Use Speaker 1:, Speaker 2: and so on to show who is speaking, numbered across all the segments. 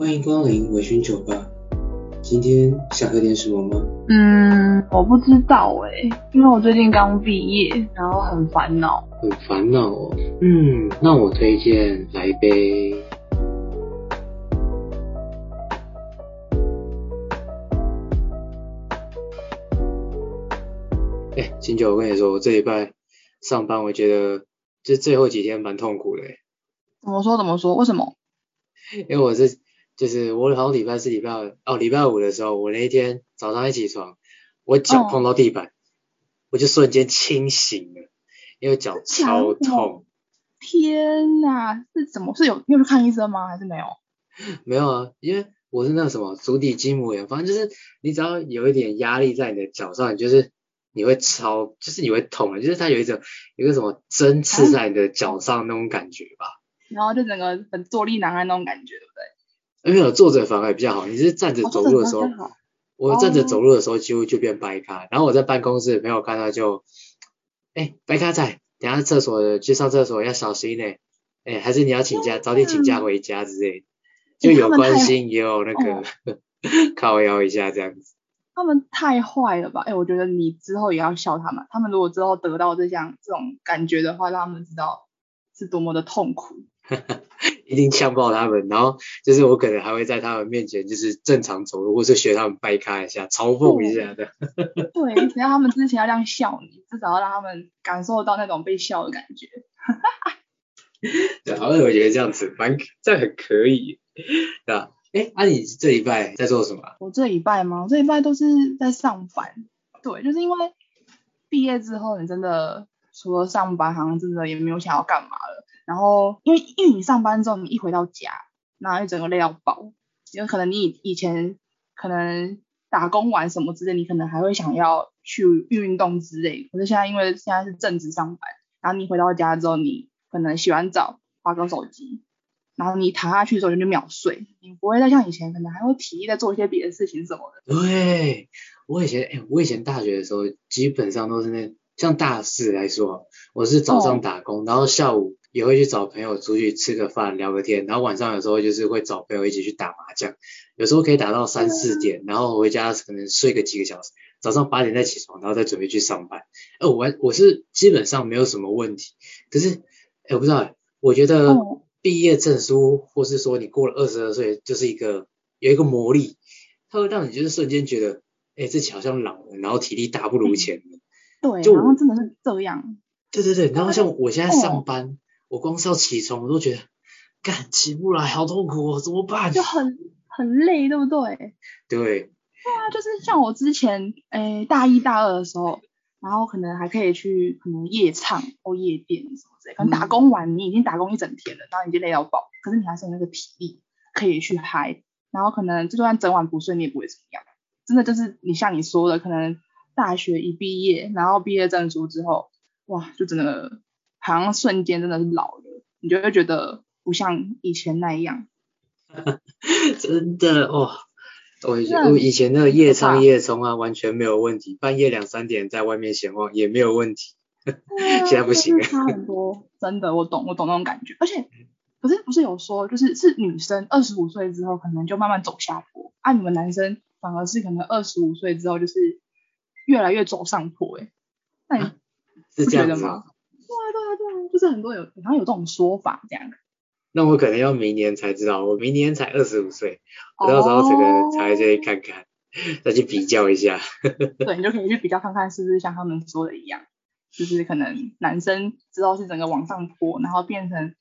Speaker 1: 欢迎光临微醺酒吧。今天想喝点什么吗？
Speaker 2: 嗯，我不知道哎，因为我最近刚毕业，然后很烦恼。
Speaker 1: 很烦恼哦。嗯，那我推荐来一杯。哎，金九，我跟你说，我这礼拜上班，我觉得就最后几天蛮痛苦的。
Speaker 2: 怎么说？怎么说？为什么？
Speaker 1: 因为我是，就是我好像礼拜四、礼拜二哦，礼拜五的时候，我那一天早上一起床，我脚碰到地板，我就瞬间清醒了，因为脚超痛。
Speaker 2: 天哪，是怎么？是有又去看医生吗？还是没有？
Speaker 1: 没有啊，因为我是那什么足底筋膜炎，反正就是你只要有一点压力在你的脚上，就是你会超，就是你会痛啊，就是它有一种有个什么针刺在你的脚上那种感觉吧。
Speaker 2: 然后就整个很坐立难安那种感觉，对不
Speaker 1: 对？没有坐着反而比较好，你是站着走路的时候，我站着走路的时候几乎就变白咖。然后我在办公室朋友看到就，哎，白咖仔，等下厕所去上厕所要小心呢。哎，还是你要请假，早点请假回家之类，就有关心也有那个 靠腰一下这样子。
Speaker 2: 他们太坏了吧？哎，我觉得你之后也要笑他们。他们如果之后得到这项这种感觉的话，让他们知道是多么的痛苦。
Speaker 1: 一定呛爆他们，然后就是我可能还会在他们面前就是正常走路，或是学他们掰开一下，嘲讽一下的。
Speaker 2: 对，只要他们之前要这样笑你，至少要让他们感受到那种被笑的感觉。
Speaker 1: 对，好像我觉得这样子蛮这很可以，对吧？哎，那你这一拜在做什么？
Speaker 2: 我这一拜吗？我这一拜都是在上班。对，就是因为毕业之后，你真的除了上班，好像真的也没有想要干嘛了。然后，因为因为你上班之后，你一回到家，然后一整个累到爆，因为可能你以以前可能打工完什么之类，你可能还会想要去运动之类。可是现在因为现在是正职上班，然后你回到家之后，你可能洗完澡，划个手机，然后你躺下去之后就秒睡，你不会再像以前可能还会体力在做一些别的事情什么
Speaker 1: 的。对，我以前哎，我以前大学的时候基本上都是那像大四来说，我是早上打工，然后下午。也会去找朋友出去吃个饭聊个天，然后晚上有时候就是会找朋友一起去打麻将，有时候可以打到三四点，然后回家可能睡个几个小时，早上八点再起床，然后再准备去上班。哎，我我是基本上没有什么问题，可是哎，我不知道，我觉得毕业证书或是说你过了二十二岁，就是一个有一个魔力，它会让你就是瞬间觉得，哎，自己好像老了，然后体力大不如前了。
Speaker 2: 对，就然后真的是这样。
Speaker 1: 对对对，然后像我现在上班。我光是要起床，我都觉得干起不来，好痛苦哦，怎么办？
Speaker 2: 就很很累，对不对？
Speaker 1: 对。
Speaker 2: 对啊，就是像我之前诶大一大二的时候，然后可能还可以去可能夜唱或夜店什么之类，可能打工完你已经打工一整天了，然后你就累到爆，可是你还是有那个体力可以去嗨，然后可能就算整晚不睡你也不会怎么样，真的就是你像你说的，可能大学一毕业，然后毕业证书之后，哇，就真的。好像瞬间真的是老了，你就会觉得不像以前那样。
Speaker 1: 真的哦，我我以前那个夜唱夜冲啊，完全没有问题，半夜两三点在外面闲逛也没有问题。现在不行，
Speaker 2: 差很多，真的，我懂，我懂那种感觉。而且，可是不是有说，就是是女生二十五岁之后可能就慢慢走下坡，啊，你们男生反而是可能二十五岁之后就是越来越走上坡，哎，那你不觉得吗？对啊，对啊，对啊对啊，就是很多有，好像有这种说法这样。
Speaker 1: 那我可能要明年才知道，我明年才二十五岁，我到时候这个才去看看，再去比较一下。
Speaker 2: 对，你就可以去比较看看，是不是像他们说的一样，就是可能男生知道是整个往上坡，然后变成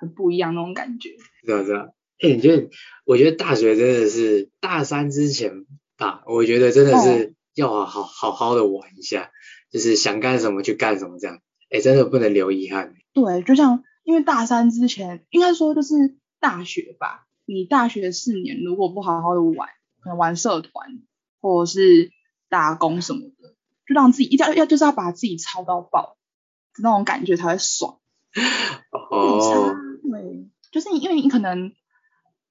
Speaker 2: 很不一样那种感觉。
Speaker 1: 是啊，是啊。哎，你觉得？我觉得大学真的是大三之前吧，我觉得真的是要好好好好的玩一下，就是想干什么去干什么这样。哎，真的不能留遗憾。
Speaker 2: 对，就像因为大三之前，应该说就是大学吧。你大学四年如果不好好的玩，可能玩社团或者是打工什么的，就让自己一定要要就是要把自己操到爆，那种感觉才会爽。
Speaker 1: 哦。
Speaker 2: 对，就是因为你可能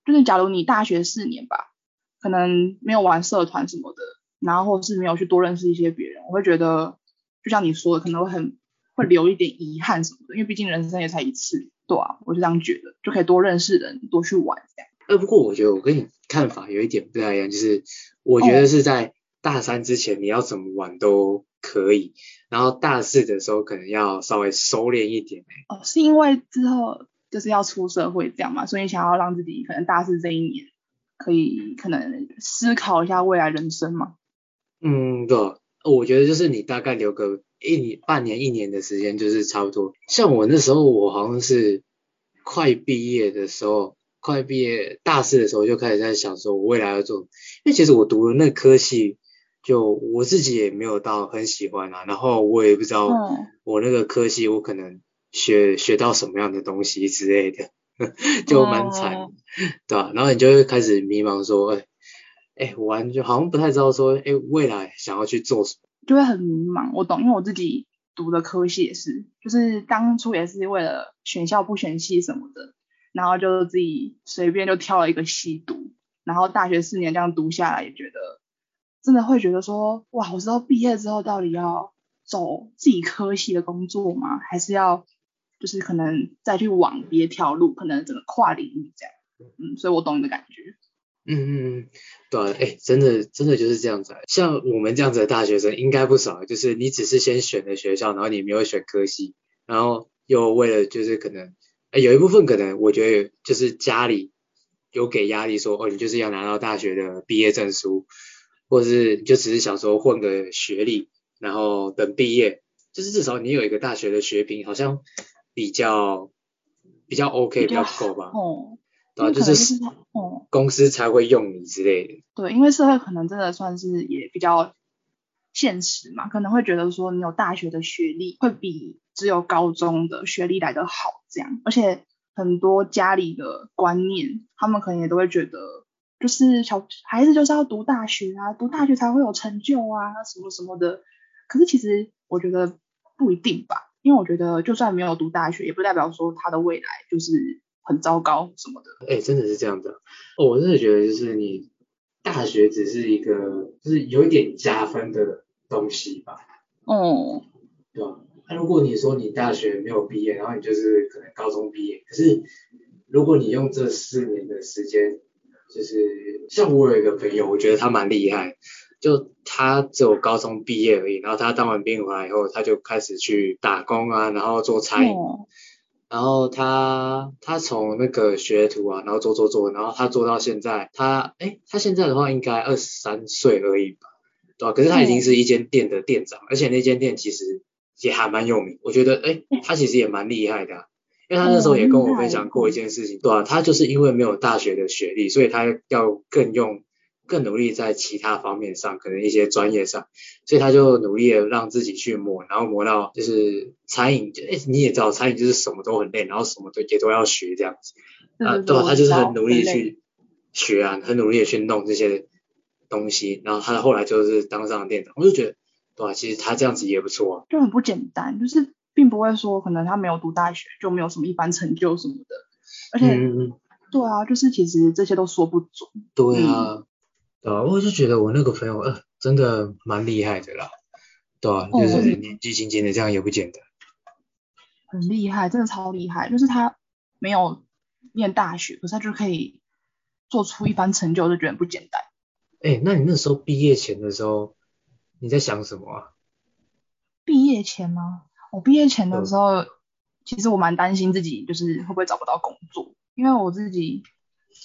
Speaker 2: 就是假如你大学四年吧，可能没有玩社团什么的，然后或是没有去多认识一些别人，我会觉得就像你说的，可能会很。会留一点遗憾什么的，因为毕竟人生也才一次，对啊，我就这样觉得，就可以多认识人，多去玩这样。
Speaker 1: 呃，不过我觉得我跟你看法有一点不太一样，就是我觉得是在大三之前你要怎么玩都可以，然后大四的时候可能要稍微收敛一点、欸。
Speaker 2: 哦，是因为之后就是要出社会这样嘛，所以想要让自己可能大四这一年可以可能思考一下未来人生嘛。
Speaker 1: 嗯，对，我觉得就是你大概留个一年、半年、一年的时间，就是差不多。像我那时候，我好像是快毕业的时候，快毕业大四的时候就开始在想说，我未来要做。因为其实我读的那科系，就我自己也没有到很喜欢啊，然后我也不知道
Speaker 2: 嗯
Speaker 1: 我那个科系我可能学学到什么样的东西之类的，就蛮惨
Speaker 2: 哦
Speaker 1: 对吧、然后你就会开始迷茫说，哎、哎、我完全好像不太知道说，哎、未来想要去做什么。
Speaker 2: 就会很迷茫。我懂，因为我自己读的科系也是，就是当初也是为了选校不选系什么的，然后就自己随便就挑了一个系读，然后大学四年这样读下来，也觉得真的会觉得说，哇，我知道毕业之后到底要走自己科系的工作吗？还是要就是可能再去往别条路，可能整个跨领域这样。嗯，所以我懂你的感觉。
Speaker 1: 嗯嗯嗯，对啊，哎，真的真的就是这样子啊。像我们这样子的大学生应该不少，就是你只是先选了学校，然后你没有选科系，然后又为了就是可能，哎，有一部分可能我觉得就是家里有给压力说，哦，你就是要拿到大学的毕业证书，或者是你就只是想说混个学历，然后等毕业，就是至少你有一个大学的学凭，好像比较比较 OK，比较够吧，
Speaker 2: 哦，
Speaker 1: 对啊，
Speaker 2: 因为可能
Speaker 1: 就是
Speaker 2: 哦。
Speaker 1: 公司才会用你之类的。
Speaker 2: 对，因为社会可能真的算是也比较现实嘛，可能会觉得说你有大学的学历会比只有高中的学历来得好，这样，而且很多家里的观念，他们可能也都会觉得，就是小孩子就是要读大学啊，读大学才会有成就啊，什么什么的。可是其实我觉得不一定吧，因为我觉得就算没有读大学，也不代表说他的未来就是很糟糕什么的。
Speaker 1: 哎、真的是这样的。哦，我真的觉得就是你大学只是一个，就是有一点加分的东西吧，
Speaker 2: 哦，
Speaker 1: 对吧？那、如果你说你大学没有毕业，然后你就是可能高中毕业，可是如果你用这四年的时间，就是像我有一个朋友，我觉得他蛮厉害，就他只有高中毕业而已，然后他当完兵回来以后，他就开始去打工啊，然后做餐饮。
Speaker 2: 哦，
Speaker 1: 然后他他从那个学徒啊，然后做做做，然后他做到现在，他哎，他现在的话应该二十三岁而已吧，对吧、可是他已经是一间店的店长，而且那间店其实也还蛮有名，我觉得哎，他其实也蛮厉害的啊、因为他那时候也跟我分享过一件事情，对啊，他就是因为没有大学的学历，所以他要更用更努力在其他方面上，可能一些专业上，所以他就努力的让自己去磨，然后磨到就是餐饮，哎，你也知道餐饮就是什么都很累，然后什么都也都要学这样子，啊，对他就是很努力去学啊，很努力的去弄这些东西，然后他后来就是当上了店长，我就觉得，对吧、其实他这样子也不错啊，
Speaker 2: 就很不简单，就是并不会说可能他没有读大学就没有什么一般成就什么的，而且、
Speaker 1: 嗯，
Speaker 2: 对啊，就是其实这些都说不准。
Speaker 1: 对啊，对啊，我就觉得我那个朋友，呃，真的蛮厉害的啦，对啊，就
Speaker 2: 哦
Speaker 1: 是年纪轻轻的这样也不简单。
Speaker 2: 很厉害，真的超厉害。就是他没有念大学，可是他就可以做出一番成就，就觉得不简单。
Speaker 1: 哎，那你那时候毕业前的时候，你在想什么啊？
Speaker 2: 毕业前吗？我毕业前的
Speaker 1: 嗯
Speaker 2: 时候，其实我蛮担心自己就是会不会找不到工作，因为我自己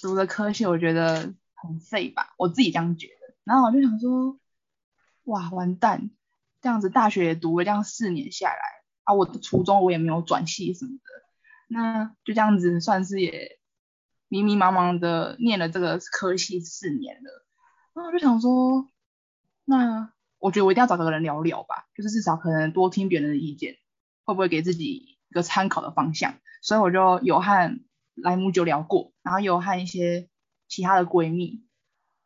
Speaker 2: 读的科系我觉得很废吧，我自己这样觉得。然后我就想说，哇，完蛋，这样子大学也读了这样四年下来啊，我的初中我也没有转系什么的，那就这样子算是也迷迷茫茫的念了这个科系四年了。然后我就想说，那我觉得我一定要找个人聊聊吧，就是至少可能多听别人的意见，会不会给自己一个参考的方向？所以我就有和莱姆酒聊过，然后有和一些其他的闺蜜，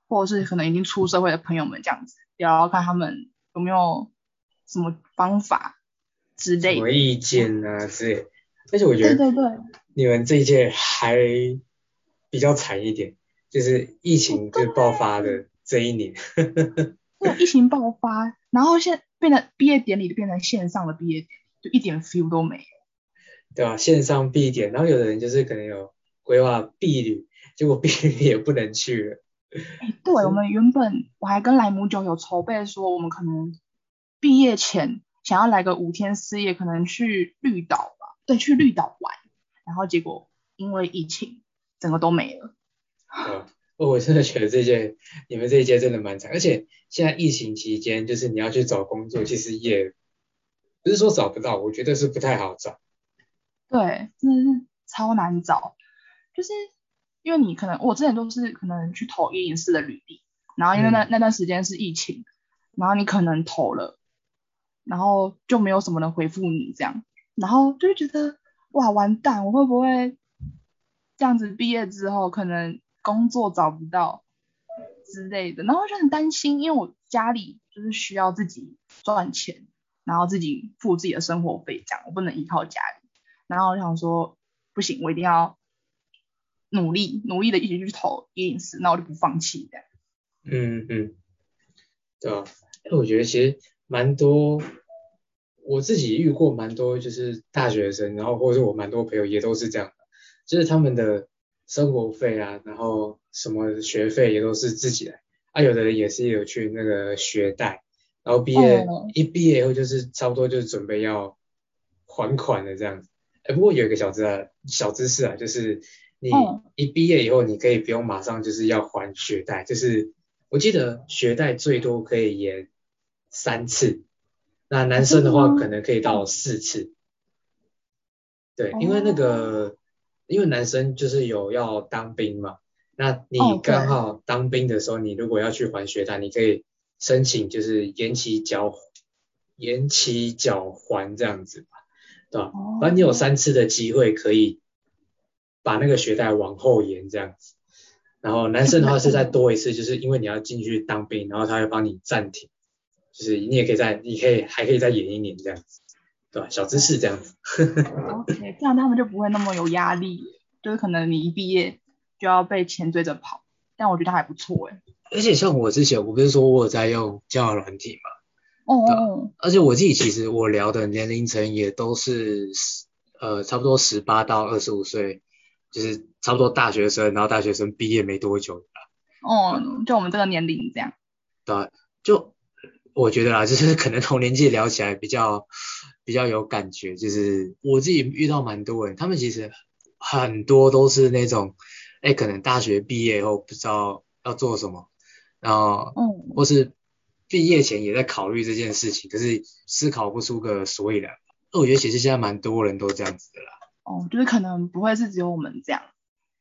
Speaker 2: 或者是可能已经出社会的朋友们这样子聊聊看他们有没有什么方法之类的。
Speaker 1: 什么意见啊之类的。而且我觉得
Speaker 2: 对对对，
Speaker 1: 你们这一届还比较惨一点，就是疫情就爆发的这一年。
Speaker 2: 对，疫情爆发，然后现变成毕业典礼就变成线上的毕业典礼，就一点 feel 都没有。
Speaker 1: 对啊？线上必点，然后有的人就是可能有规划避旅，结果毕业也不能去了。
Speaker 2: 哎，对，我们原本我还跟莱姆酒有筹备说，我们可能毕业前想要来个五天四夜，可能去绿岛吧，对，去绿岛玩。然后结果因为疫情，整个都没了。
Speaker 1: 啊，我真的觉得这届你们这一届真的蛮惨，而且现在疫情期间，就是你要去找工作，其实也不是说找不到，我觉得是不太好找。
Speaker 2: 对，真的是超难找，就是因为你可能我之前都是可能去投一零四的履历，然后因为那那段时间是疫情，然后你可能投了，然后就没有什么人回复你这样，然后就会觉得哇完蛋，我会不会这样子毕业之后可能工作找不到之类的，然后就很担心，因为我家里就是需要自己赚钱，然后自己付自己的生活费这样，我不能依靠家里。然后我想说，不行，我一定要努力，努力的一起去投一零四，那我就不放弃的。
Speaker 1: 嗯嗯，对啊，我觉得其实蛮多，我自己遇过蛮多，就是大学生，然后或者是我蛮多朋友也都是这样的，就是他们的生活费啊，然后什么学费也都是自己来，啊，有的人也是有去那个学贷，然后毕业一毕业以后就是差不多就是准备要还款的这样子。哎，不过有一个小知啊，小知识啊，就是你一毕业以后，你可以不用马上就是要还学贷，就是我记得学贷最多可以延三次，那男生的话可能可以到四次。对，因为那个，因为男生就是有要当兵嘛，那你刚好当兵的时候，你如果要去还学贷，你可以申请就是延期缴延期缴还这样子。对吧？反正你有三次的机会可以把那个学贷往后延这样子，然后男生的话是再多一次，就是因为你要进去当兵，然后他会帮你暂停，就是你也可以再，你可以还可以再延一年这样子，对吧？小知识这样子。
Speaker 2: OK，这样他们就不会那么有压力，就是可能你一毕业就要被钱追着跑，但我觉得还不错哎。
Speaker 1: 而且像我之前我不是说我在用交友软体嘛。
Speaker 2: 哦，
Speaker 1: 而且我自己其实我聊的年龄层也都是呃差不多十八到二十五岁，就是差不多大学生，然后大学生毕业没多久的。
Speaker 2: 哦，就我们这个年龄这样。
Speaker 1: 对，就我觉得啦，就是可能同年纪聊起来比较比较有感觉，就是我自己遇到蛮多人，他们其实很多都是那种，哎，可能大学毕业后不知道要做什么，然后，嗯，或是。毕业前也在考虑这件事情，可是思考不出个所以然。那我觉得其实现在蛮多人都这样子的啦。
Speaker 2: 哦，就是可能不会是只有我们这样，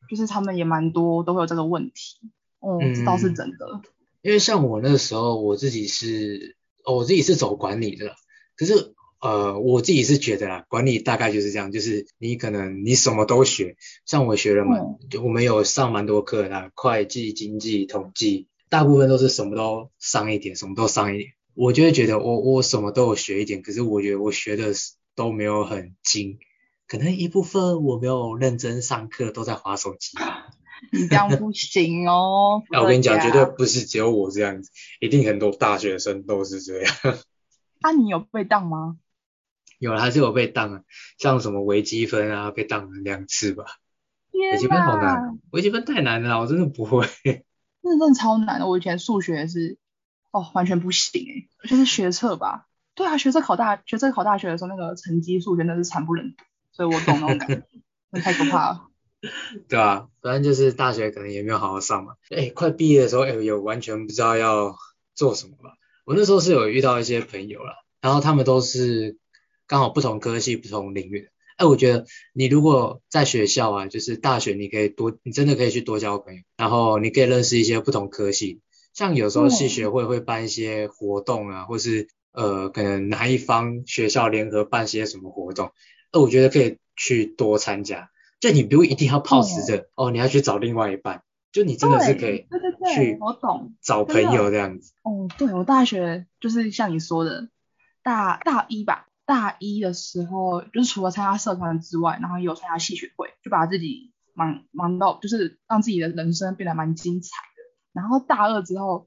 Speaker 2: 就是他们也蛮多都会有这个问题。哦，这倒是真的。
Speaker 1: 因为像我那时候，我自己是，哦，我自己是走管理的，可是呃，我自己是觉得啦，管理大概就是这样，就是你可能你什么都学，像我学了嘛，就我们有上蛮多课啦，会计、经济、统计。大部分都是什么都上一点，什么都上一点。我就会觉得我我什么都有学一点，可是我觉得我学的都没有很精，可能一部分我没有认真上课，都在划手机。
Speaker 2: 你这样不行哦。
Speaker 1: 那 我跟你讲，绝对不是只有我这样子，一定很多大学生都是这样。
Speaker 2: 那 你有被当吗？
Speaker 1: 有，还是有被当啊，像什么微积分啊，被当了两次吧。
Speaker 2: 微
Speaker 1: 积分好难，微积分太难了，我真的不会。
Speaker 2: 那真的超难的，我以前数学是哦完全不行哎，就是学测吧，对啊，学测考大学测考大学的时候，那个成绩数学那是惨不忍睹，所以我懂那种感觉，那太可怕了。
Speaker 1: 对啊，反正就是大学可能也没有好好上嘛，哎，快毕业的时候，哎，有完全不知道要做什么吧。我那时候是有遇到一些朋友了，然后他们都是刚好不同科系、不同领域的。哎，我觉得你如果在学校啊，就是大学，你可以多，你真的可以去多交朋友，然后你可以认识一些不同科系，像有时候系学会会办一些活动啊，或是呃，可能哪一方学校联合办些什么活动，呃，我觉得可以去多参加，就你不用一定要泡死着哦，你要去找另外一半，就你真的是可以，
Speaker 2: 对对对，去我懂，
Speaker 1: 找朋友这样子。
Speaker 2: 哦，对我大学就是像你说的，大大一吧。大一的时候，就是除了参加社团之外，然后也有参加戏学会，就把自己忙忙到，就是让自己的人生变得蛮精彩的。然后大二之后，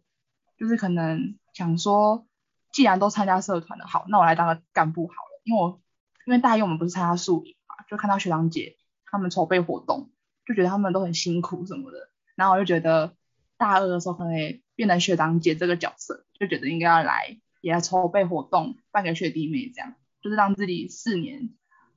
Speaker 2: 就是可能想说，既然都参加社团了，好，那我来当个干部好了。因为我因为大一我们不是参加宿营嘛，就看到学长姐他们筹备活动，就觉得他们都很辛苦什么的，然后我就觉得大二的时候可能也变成学长姐这个角色，就觉得应该要来也来筹备活动，办给学弟妹这样，就是让自己四年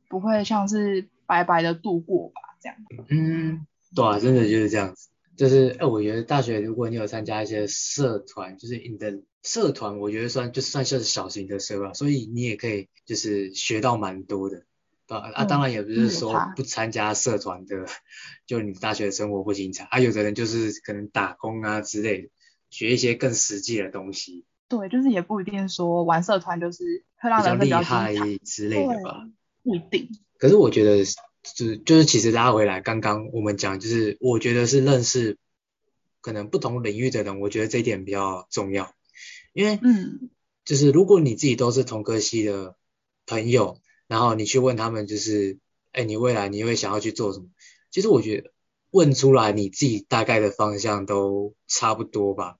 Speaker 2: 不会像是白白的度过吧，这样。
Speaker 1: 嗯，对啊，真的就是这样子。就是，哎，我觉得大学如果你有参加一些社团，就是你的社团，我觉得算就算是小型的社吧，所以你也可以就是学到蛮多的。啊啊，当然也不是说不参加社团的，就你大学生活不精彩。啊，有的人就是可能打工啊之类的，学一些更实际的东西。
Speaker 2: 对，就是也不一定说玩社团就是会让人
Speaker 1: 比较厉害之类的吧。
Speaker 2: 不一定。
Speaker 1: 可是我觉得。就是就是，其实拉回来，刚刚我们讲，就是我觉得是认识可能不同领域的人，我觉得这一点比较重要。因为，
Speaker 2: 嗯，
Speaker 1: 就是如果你自己都是同科系的朋友，然后你去问他们，就是，哎，你未来你会想要去做什么？其实我觉得问出来，你自己大概的方向都差不多吧。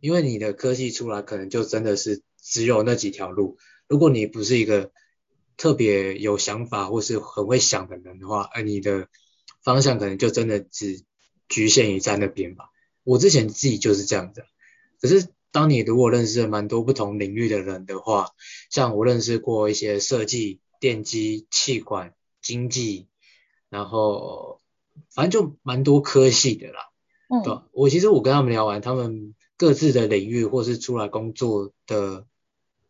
Speaker 1: 因为你的科系出来，可能就真的是只有那几条路。如果你不是一个特别有想法或是很会想的人的话，而你的方向可能就真的只局限于在那边吧。我之前自己就是这样子。可是当你如果认识了蛮多不同领域的人的话，像我认识过一些设计、电机、气管、经济，然后反正就蛮多科系的啦。
Speaker 2: 嗯。对，
Speaker 1: 我其实我跟他们聊完，他们各自的领域或是出来工作的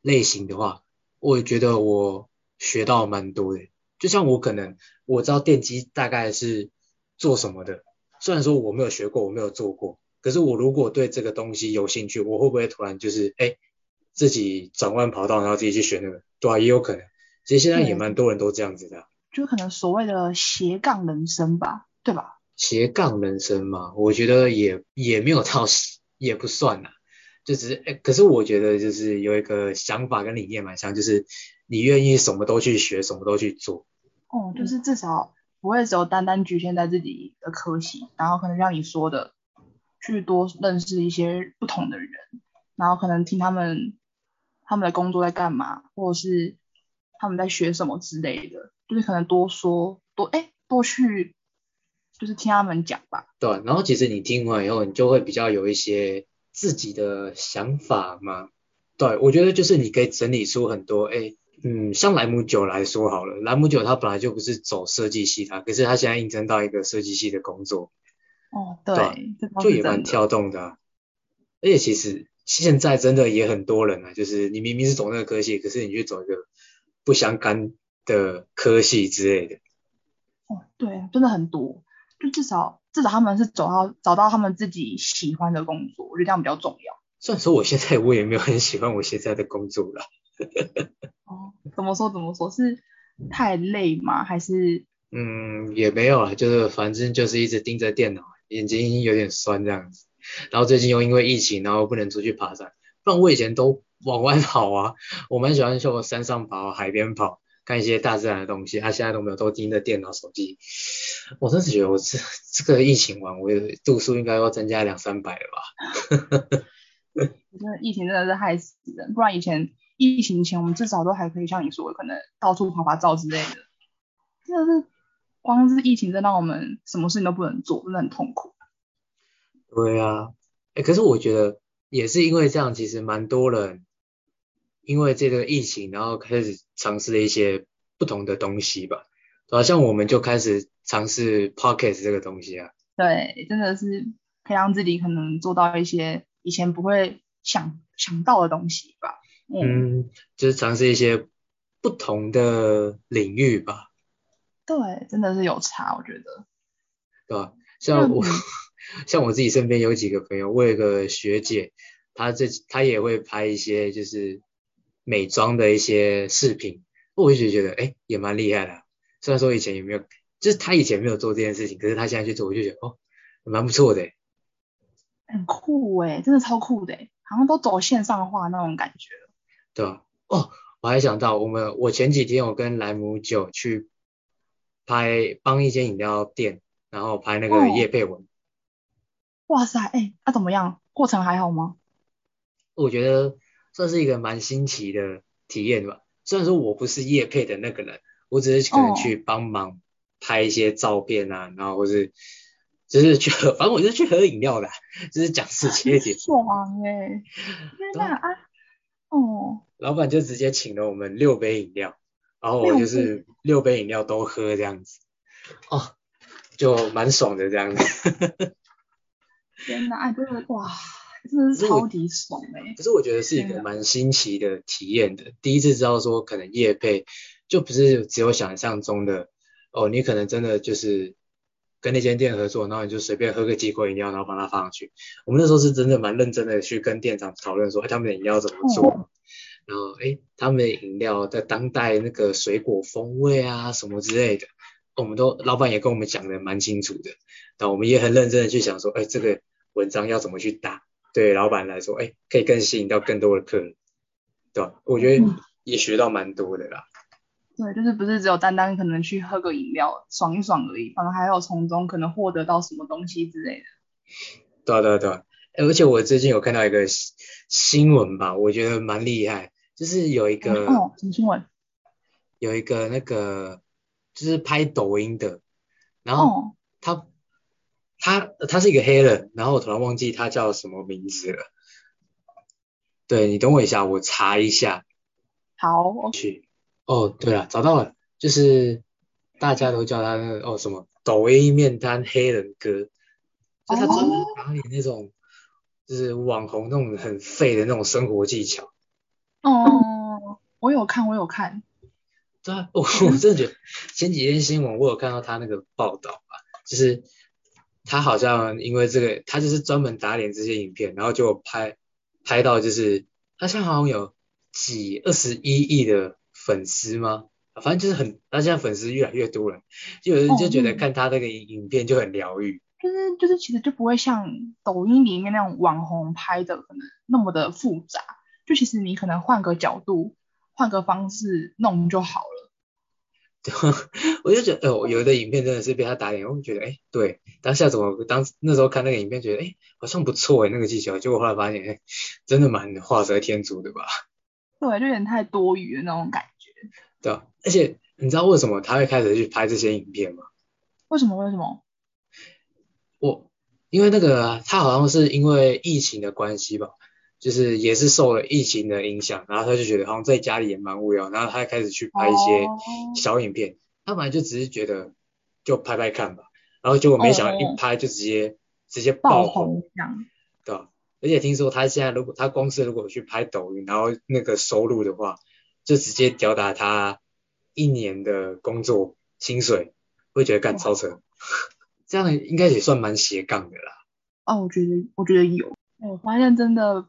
Speaker 1: 类型的话，我也觉得我。学到蛮多的，就像我可能我知道电机大概是做什么的，虽然说我没有学过，我没有做过，可是我如果对这个东西有兴趣，我会不会突然就是哎自己转弯跑道，然后自己去学那个？对啊，也有可能。其实现在也蛮多人都这样子的，
Speaker 2: 就可能所谓的斜杠人生吧，对吧？
Speaker 1: 斜杠人生嘛，我觉得也也没有到，也不算呐，就只是哎，可是我觉得就是有一个想法跟理念蛮像，就是。你愿意什么都去学，什么都去做，
Speaker 2: 哦，就是至少不会只有单单局限在自己的科系，然后可能像你说的，去多认识一些不同的人，然后可能听他们他们的工作在干嘛，或者是他们在学什么之类的，就是可能多说多哎多去，就是听他们讲吧。
Speaker 1: 对，然后其实你听完以后，你就会比较有一些自己的想法嘛。对，我觉得就是你可以整理出很多哎。嗯，像莱姆酒来说好了，莱姆酒它本来就不是走设计系的，可是他现在应征到一个设计系的工作。
Speaker 2: 哦，对，
Speaker 1: 就也蛮跳动的。而且其实现在真的也很多人啊，就是你明明是走那个科系，可是你却走一个不相干的科系之类的。
Speaker 2: 哦，对，真的很多。就至少至少他们是走到找到他们自己喜欢的工作，我觉得这样比较重要。
Speaker 1: 虽然说我现在我也没有很喜欢我现在的工作了。
Speaker 2: 哦，怎么说怎么说？是太累吗？还是？
Speaker 1: 嗯，也没有啊，就是反正就是一直盯着电脑，眼睛有点酸这样子。然后最近又因为疫情，然后不能出去爬山。不然我以前都往外跑啊，我蛮喜欢去山上跑、海边跑，看一些大自然的东西。他现在都没有，都盯着电脑、手机。我真是觉得我这这个疫情完，我度数应该要增加两三百了吧？
Speaker 2: 真的疫情真的是害死人，不然以前。疫情前，我们至少都还可以像你说，可能到处拍拍照之类的。真的是，光是疫情，真让我们什么事情都不能做，真的很痛苦。
Speaker 1: 对啊，哎，可是我觉得也是因为这样，其实蛮多人因为这个疫情，然后开始尝试了一些不同的东西吧。好像我们就开始尝试 podcast 这个东西啊。
Speaker 2: 对，真的是可以让自己可能做到一些以前不会想想到的东西吧。
Speaker 1: 嗯，就是尝试一些不同的领域吧。
Speaker 2: 对，真的是有差，我觉得。
Speaker 1: 对吧？像我，像我自己身边有几个朋友，我有个学姐，她这她也会拍一些就是美妆的一些视频，我就觉得哎，也蛮厉害的。虽然说以前也没有，就是她以前没有做这件事情，可是她现在去做，我就觉得哦，蛮不错的。
Speaker 2: 很酷哎，真的超酷的，好像都走线上化那种感觉。
Speaker 1: 对啊？哦，我还想到，我们我前几天我跟莱姆九去拍帮一间饮料店，然后拍那个叶佩文。
Speaker 2: 哇塞，哎，那怎么样？过程还好吗？
Speaker 1: 我觉得这是一个蛮新奇的体验吧。虽然说我不是叶佩的那个人，我只是可能去帮忙拍一些照片啊，然后或是就是去喝，反正我就是去喝饮料的，就是讲事情一点。
Speaker 2: 爽哎！天哪啊！哦。
Speaker 1: 老板就直接请了我们六杯饮料，然后我就是六杯饮料都喝这样子，哦，就蛮爽的这样子。
Speaker 2: 天哪，哎，真的哇，真的是超级爽哎！
Speaker 1: 可是我觉得是一个蛮新奇的体验的，第一次知道说可能夜配就不是只有想象中的哦，你可能真的就是跟那间店合作，然后你就随便喝个几口饮料，然后把它放上去。我们那时候是真的蛮认真的去跟店长讨论说，哎，他们的饮料怎么做？然后哎，他们的饮料在当代那个水果风味啊什么之类的，我们都老板也跟我们讲的蛮清楚的。那我们也很认真的去想说，哎，这个文章要怎么去打，对老板来说，哎，可以更吸引到更多的客人，对吧？我觉得也学到蛮多的啦。
Speaker 2: 对，就是不是只有单单可能去喝个饮料爽一爽而已，反正还有从中可能获得到什么东西之类的。
Speaker 1: 对啊对啊对啊，而且我最近有看到一个新闻吧，我觉得蛮厉害。就是有一个
Speaker 2: 哦，什么新闻？
Speaker 1: 有一个那个就是拍抖音的，然后他他他是一个黑人，然后我突然忘记他叫什么名字了。对你等我一下，我查一下。
Speaker 2: 好，
Speaker 1: 去哦，对了，找到了，就是大家都叫他那个哦什么抖音面瘫黑人哥，就他专门打理那种就是网红那种很废的那种生活技巧。
Speaker 2: 哦，我有看，我有看。
Speaker 1: 对啊，我我真的觉得前几天新闻我有看到他那个报道啊，就是他好像因为这个，他就是专门打脸这些影片，然后就拍拍到就是他现在好像有几二十一亿的粉丝吗？反正就是很，他现在粉丝越来越多了，就有人就觉得看他那个影片就很疗愈。
Speaker 2: 就是就是其实就不会像抖音里面那种网红拍的可能那么的复杂。就其实你可能换个角度，换个方式弄就好了。
Speaker 1: 对，我就觉得，哦，有的影片真的是被他打脸，我觉得，哎，对，当下怎么当那时候看那个影片，觉得，哎，好像不错哎，那个技巧，结果后来发现，哎，真的蛮画蛇添足的吧？
Speaker 2: 对，就有点太多余的那种感觉。
Speaker 1: 对，而且你知道为什么他会开始去拍这些影片吗？
Speaker 2: 为什么？为什么？
Speaker 1: 我因为那个他好像是因为疫情的关系吧。就是也是受了疫情的影响，然后他就觉得好像在家里也蛮无聊，然后他开始去拍一些小影片。他本来就只是觉得就拍拍看吧，然后结果没想到一拍就直接直接爆红，对吧？而且听说他现在如果他公司如果去拍抖音，然后那个收入的话，就直接吊打他一年的工作薪水，会觉得干超扯，这样应该也算蛮斜杠的啦。
Speaker 2: 哦，我觉得我觉得有，我发现真的。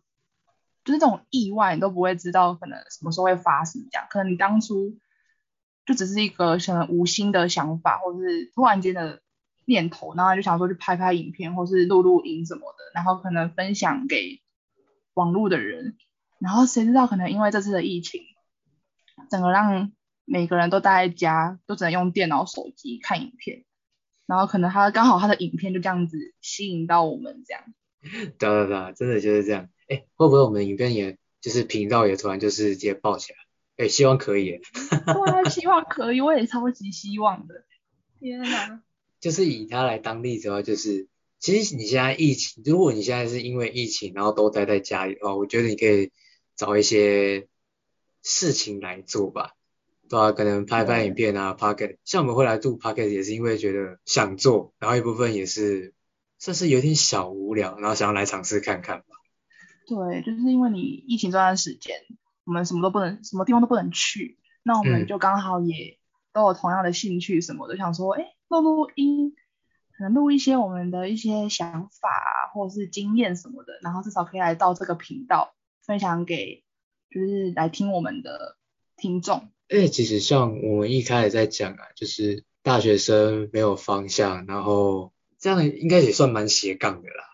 Speaker 2: 就是这种意外，你都不会知道可能什么时候会发生，这样可能你当初就只是一个可能无心的想法，或者是突然间的念头，然后就想说去拍拍影片，或是录录音什么的，然后可能分享给网络的人，然后谁知道可能因为这次的疫情，整个让每个人都待在家，都只能用电脑、手机看影片，然后可能他刚好他的影片就这样子吸引到我们这样。
Speaker 1: 对对对，真的就是这样。哎，会不会我们影片也就是频道也突然就是直接爆起来？哎，希望可以。
Speaker 2: 哇，希望可以，我也超级希望的。天哪！
Speaker 1: 就是以他来当例子的话，就是其实你现在疫情，如果你现在是因为疫情，然后都待在家里的话，我觉得你可以找一些事情来做吧。对啊，可能拍拍影片啊 p o c k e t 像我们会来做 p o c k e t 也是因为觉得想做，然后一部分也是算是有点小无聊，然后想要来尝试看看吧。
Speaker 2: 对，就是因为你疫情这段时间，我们什么都不能，什么地方都不能去，那我们就刚好也都有同样的兴趣什么的，想说，哎，录录音，可能录一些我们的一些想法或者是经验什么的，然后至少可以来到这个频道分享给，就是来听我们的听众。
Speaker 1: 哎，其实像我们一开始在讲啊，就是大学生没有方向，然后这样应该也算蛮斜杠的啦。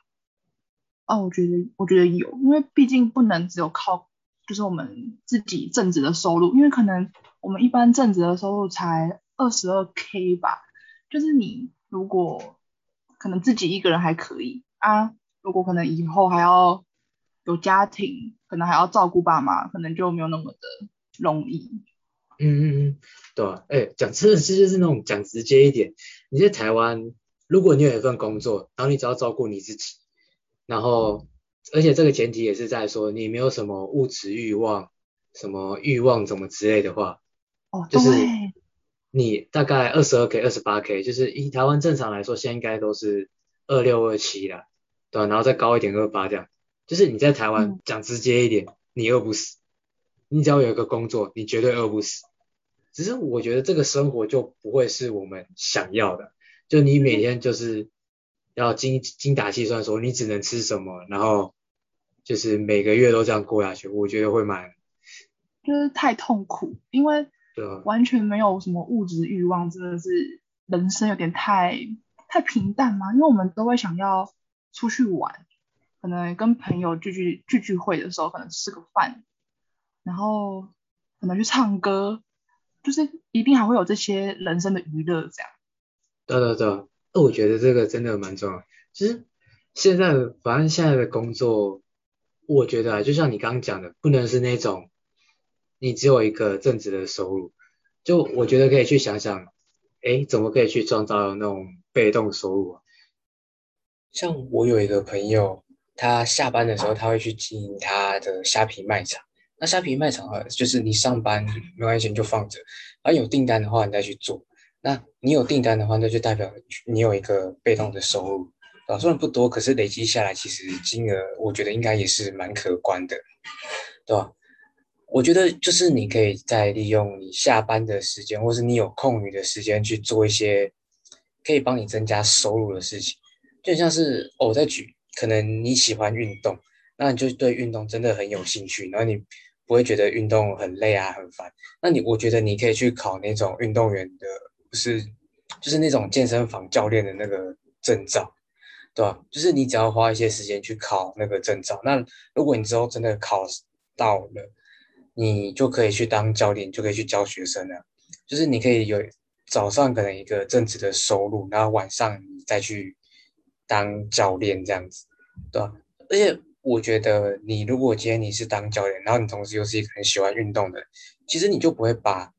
Speaker 2: 哦，我觉得，我觉得有，因为毕竟不能只有靠，就是我们自己正职的收入，因为可能我们一般正职的收入才二十二 k 吧，就是你如果可能自己一个人还可以啊，如果可能以后还要有家庭，可能还要照顾爸妈，可能就没有那么的容易。
Speaker 1: 嗯嗯嗯，对啊，哎，讲真的是就是那种讲直接一点，你在台湾，如果你有一份工作，然后你只要照顾你自己，然后而且这个前提也是在说你没有什么物质欲望，什么欲望怎么之类的话，
Speaker 2: 哦，
Speaker 1: 就是，你大概二十二 k、二十八 k，就是以台湾正常来说，现在应该都是二六二七啦，对吧、然后再高一点二八这样，就是你在台湾
Speaker 2: 嗯。
Speaker 1: 讲直接一点，你饿不死，你只要有一个工作，你绝对饿不死。只是我觉得这个生活就不会是我们想要的，就你每天就是要精精打细算说你只能吃什么，然后就是每个月都这样过下去，我觉得会蛮
Speaker 2: 就是太痛苦，因为
Speaker 1: 对？
Speaker 2: 完全没有什么物质欲望，真的是人生有点太太平淡嘛。因为我们都会想要出去玩，可能跟朋友聚聚聚聚会的时候，可能吃个饭，然后可能去唱歌，就是一定还会有这些人生的娱乐这样。
Speaker 1: 对对对，那我觉得这个真的蛮重要。其实现在，反正现在的工作，我觉得啊，就像你刚刚讲的，不能是那种你只有一个正职的收入。就我觉得可以去想想，哎，怎么可以去创造那种被动收入啊？
Speaker 3: 像我有一个朋友，他下班的时候他会去经营他的虾皮卖场。那虾皮卖场啊，就是你上班没关系你就放着，然后有订单的话你再去做。那你有订单的话，那就代表你有一个被动的收入，啊，虽然不多，可是累积下来其实金额我觉得应该也是蛮可观的，对吧？我觉得就是你可以再利用你下班的时间，或是你有空余的时间去做一些可以帮你增加收入的事情。就像是、哦我在举，可能你喜欢运动，那你就对运动真的很有兴趣，然后你不会觉得运动很累啊、很烦。那你我觉得你可以去考那种运动员的，是就是那种健身房教练的那个证照，对吧？就是你只要花一些时间去考那个证照，那如果你之后真的考到了，你就可以去当教练，就可以去教学生了。就是你可以有早上可能一个正职的收入，然后晚上你再去当教练这样子，对吧？而且我觉得你如果今天你是当教练，然后你同时又是一个很喜欢运动的人，其实你就不会把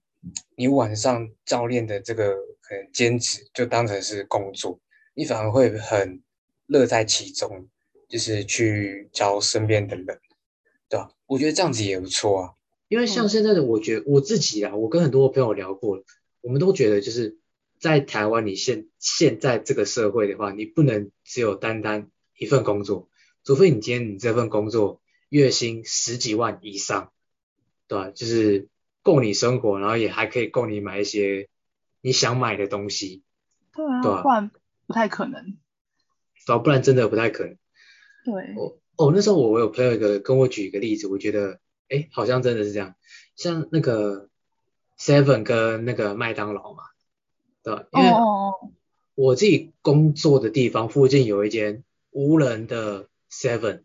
Speaker 3: 你晚上教练的这个可能兼职就当成是工作，你反而会很乐在其中，就是去教身边的人，对吧？我觉得这样子也不错啊。
Speaker 1: 因为像现在的，我觉得我自己啊，我跟很多朋友聊过了，我们都觉得就是在台湾，你现现在这个社会的话，你不能只有单单一份工作，除非你今天你这份工作月薪十几万以上，对吧？就是够你生活，然后也还可以够你买一些你想买的东西，
Speaker 2: 对啊，
Speaker 1: 对啊
Speaker 2: 不然不太可能。
Speaker 1: 对吧？不然真的不太可能。
Speaker 2: 对，
Speaker 1: 我哦，那时候我我有朋友一个跟我举一个例子，我觉得哎，好像真的是这样，像那个 Seven 跟那个麦当劳嘛，对吧？因为我自己工作的地方附近有一间无人的 Seven，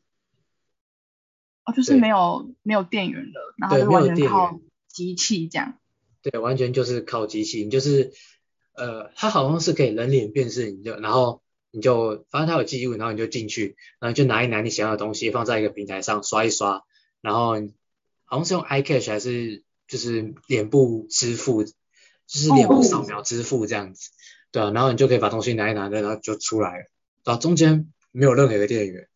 Speaker 2: 哦，就是
Speaker 1: 对
Speaker 2: 没有没有电源了，然后
Speaker 1: 对
Speaker 2: 就完全
Speaker 1: 没有电源
Speaker 2: 靠机器这样。
Speaker 1: 对，完全就是靠机器，你就是呃，它好像是可以人脸辨识，你就然后你就反正它有记录，然后你就进去，然后就拿一拿你想要的东西放在一个平台上刷一刷，然后好像是用 iCash 还是就是脸部支付，就是脸部扫描支付这样子，对啊，然后你就可以把东西拿一拿，然后就出来了，然后中间没有任何一个店员，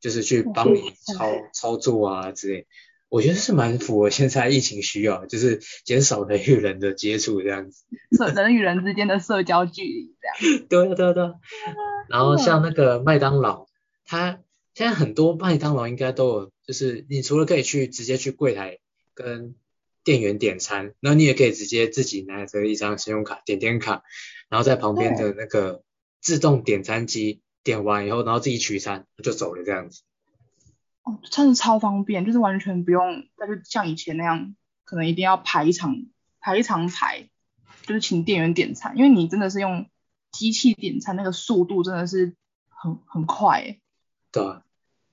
Speaker 1: 就是去帮你操操作啊之类。我觉得是蛮符合现在疫情需要，就是减少人与人的接触这样子。
Speaker 2: 社人与人之间的社交距离这样。
Speaker 1: 对啊对啊对啊。然后像那个麦当劳，它现在很多麦当劳应该都有，就是你除了可以去直接去柜台跟店员点餐，然后你也可以直接自己拿着一张信用卡点点卡，然后在旁边的那个自动点餐机点完以后，然后自己取餐就走了这样子。
Speaker 2: 哦，真的超方便，就是完全不用再去像以前那样，可能一定要排一场排一场排，就是请店员点餐，因为你真的是用机器点餐，那个速度真的是很很快诶。
Speaker 1: 对啊，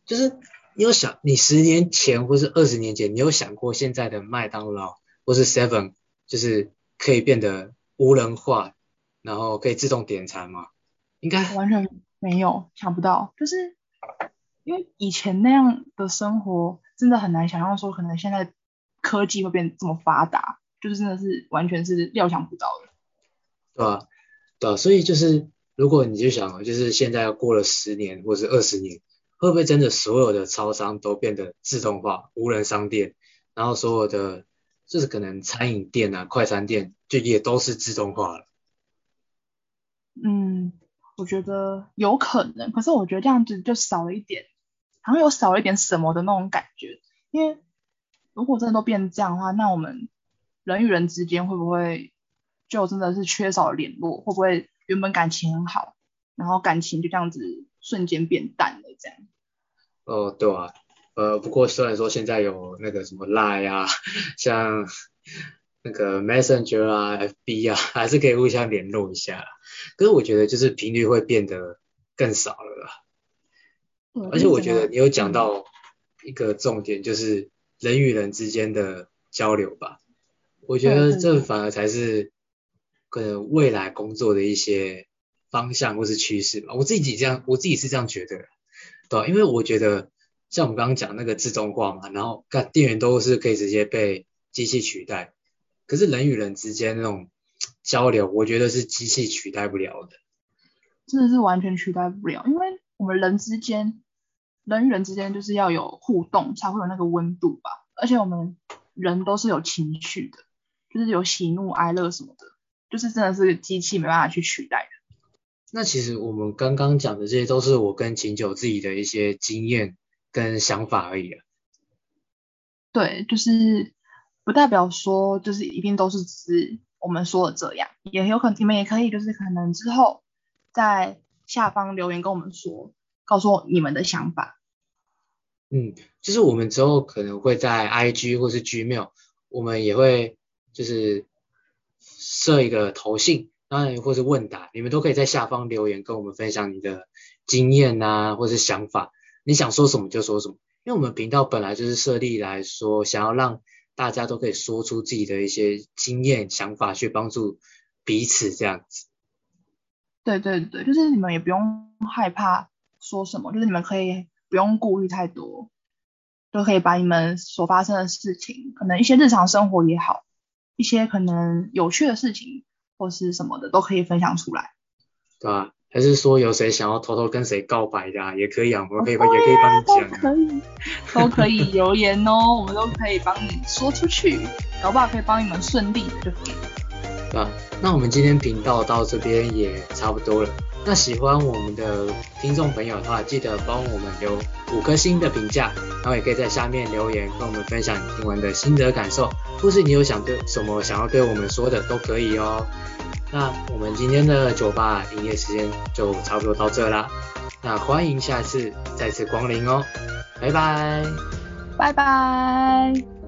Speaker 1: 就是你有想，你十年前或是二十年前，你有想过现在的麦当劳或是 Seven 就是可以变得无人化，然后可以自动点餐吗？应该
Speaker 2: 完全没有想不到，就是因为以前那样的生活真的很难想象说，可能现在科技会变得这么发达，就是真的是完全是料想不到的。
Speaker 1: 对吧、对啊，所以就是如果你就想，就是现在过了十年或是二十年，会不会真的所有的超商都变得自动化、无人商店，然后所有的就是可能餐饮店啊、快餐店就也都是自动化了？
Speaker 2: 嗯，我觉得有可能，可是我觉得这样子就少了一点，好像有少了一点什么的那种感觉。因为如果真的都变这样的话，那我们人与人之间会不会就真的是缺少联络？会不会原本感情很好，然后感情就这样子瞬间变淡了？这样？
Speaker 1: 哦，对啊，呃，不过虽然说现在有那个什么 Line 啊，像那个 Messenger 啊、FB 啊，还是可以互相联络一下啦。可是我觉得就是频率会变得更少了啦。
Speaker 2: 对
Speaker 1: 而且我觉得你有
Speaker 2: 嗯
Speaker 1: 讲到一个重点，就是人与人之间的交流吧。我觉得这反而才是可能未来工作的一些方向或是趋势吧。我自己这样，我自己是这样觉得的，对吧？因为我觉得像我们刚刚讲那个自动化嘛，然后看店员都是可以直接被机器取代，可是人与人之间那种交流，我觉得是机器取代不了的。
Speaker 2: 真的是完全取代不了，因为我们人之间，人与人之间就是要有互动，才会有那个温度吧。而且我们人都是有情绪的，就是有喜怒哀乐什么的，就是真的是机器没办法去取代的。
Speaker 1: 那其实我们刚刚讲的这些都是我跟秦九自己的一些经验跟想法而已啊。
Speaker 2: 对，就是不代表说就是一定都是只我们说的这样，也有可能你们也可以就是可能之后在下方留言跟我们说，告诉我你们的想法。
Speaker 1: 嗯，就是我们之后可能会在 IG 或是 Gmail，我们也会就是设一个投信，当然或是问答，你们都可以在下方留言跟我们分享你的经验啊，或是想法，你想说什么就说什么。因为我们频道本来就是设立来说，想要让大家都可以说出自己的一些经验、想法，去帮助彼此这样子。
Speaker 2: 对对对，就是你们也不用害怕说什么，就是你们可以不用顾虑太多，就可以把你们所发生的事情，可能一些日常生活也好，一些可能有趣的事情或是什么的，都可以分享出来。
Speaker 1: 对吧？还是说有谁想要偷偷跟谁告白的、啊，也可以啊，我们可以帮，也可以帮你讲、啊。
Speaker 2: 可以，都可以留言哦，我们都可以帮你说出去，搞不好可以帮你们顺利的就可以了。
Speaker 1: 对吧？那我们今天频道到这边也差不多了。那喜欢我们的听众朋友的话，记得帮我们留五颗星的评价，然后也可以在下面留言跟我们分享你听完的心得感受，或是你有想对什么想要对我们说的都可以哦。那我们今天的酒吧营业时间就差不多到这啦。那欢迎下次再次光临哦，拜拜。
Speaker 2: 拜拜。